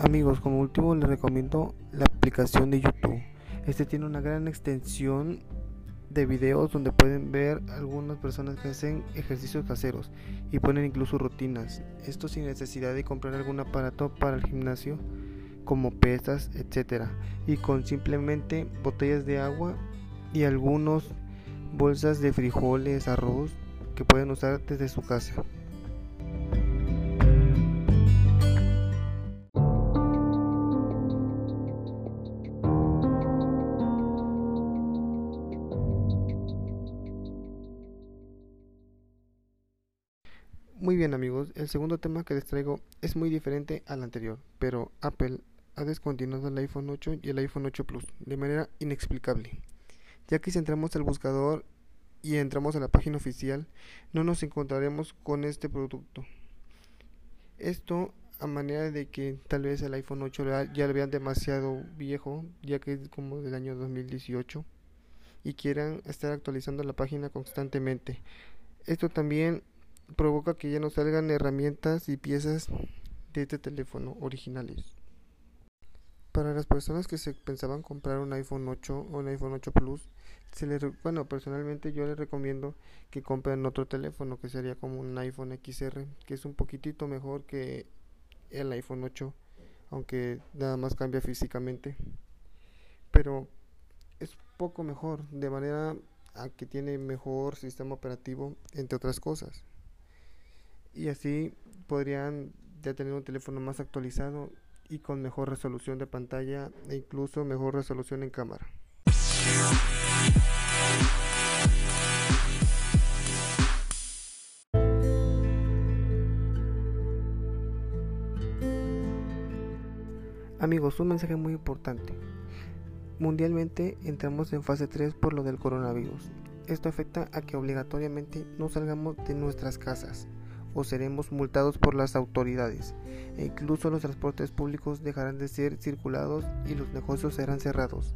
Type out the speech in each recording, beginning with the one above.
Amigos, como último les recomiendo la aplicación de YouTube. Este tiene una gran extensión de videos donde pueden ver algunas personas que hacen ejercicios caseros y ponen incluso rutinas. Esto sin necesidad de comprar algún aparato para el gimnasio como pesas, etcétera, y con simplemente botellas de agua y algunos bolsas de frijoles, arroz que pueden usar desde su casa. Muy bien amigos, el segundo tema que les traigo es muy diferente al anterior, pero Apple ha descontinuado el iPhone 8 y el iPhone 8 Plus de manera inexplicable. Ya que si entramos al buscador y entramos a la página oficial, no nos encontraremos con este producto. Esto a manera de que tal vez el iPhone 8 ya lo vean demasiado viejo, ya que es como del año 2018, y quieran estar actualizando la página constantemente. Esto también provoca que ya no salgan herramientas y piezas de este teléfono originales. Para las personas que se pensaban comprar un iPhone 8 o un iPhone 8 Plus, bueno, personalmente yo les recomiendo que compren otro teléfono que sería como un iPhone XR, que es un poquitito mejor que el iPhone 8, aunque nada más cambia físicamente. Pero es poco mejor, de manera a que tiene mejor sistema operativo, entre otras cosas y así podrían ya tener un teléfono más actualizado y con mejor resolución de pantalla e incluso mejor resolución en cámara. Amigos, un mensaje muy importante. Mundialmente entramos en fase 3 por lo del coronavirus. Esto afecta a que obligatoriamente no salgamos de nuestras casas o seremos multados por las autoridades. E incluso los transportes públicos dejarán de ser circulados y los negocios serán cerrados.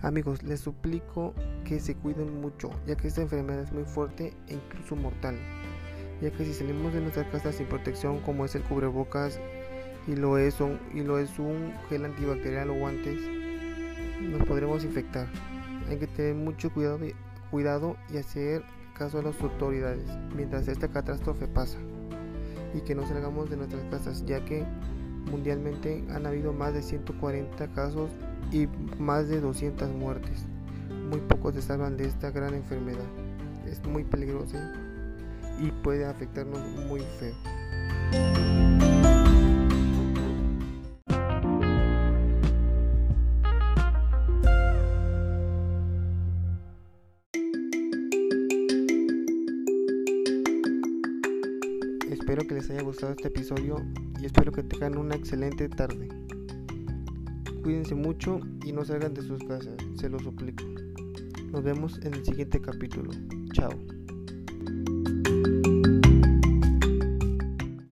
Amigos, les suplico que se cuiden mucho, ya que esta enfermedad es muy fuerte e incluso mortal. Ya que si salimos de nuestra casa sin protección como es el cubrebocas y lo es un, gel antibacterial o guantes, nos podremos infectar. Hay que tener mucho cuidado y hacer caso a las autoridades mientras esta catástrofe pasa y que no salgamos de nuestras casas ya que mundialmente han habido más de 140 casos y más de 200 muertes. Muy pocos se salvan de esta gran enfermedad. Es muy peligrosa y puede afectarnos muy feo. Espero que les haya gustado este episodio y espero que tengan una excelente tarde. Cuídense mucho y no salgan de sus casas, se lo suplico. Nos vemos en el siguiente capítulo. Chao.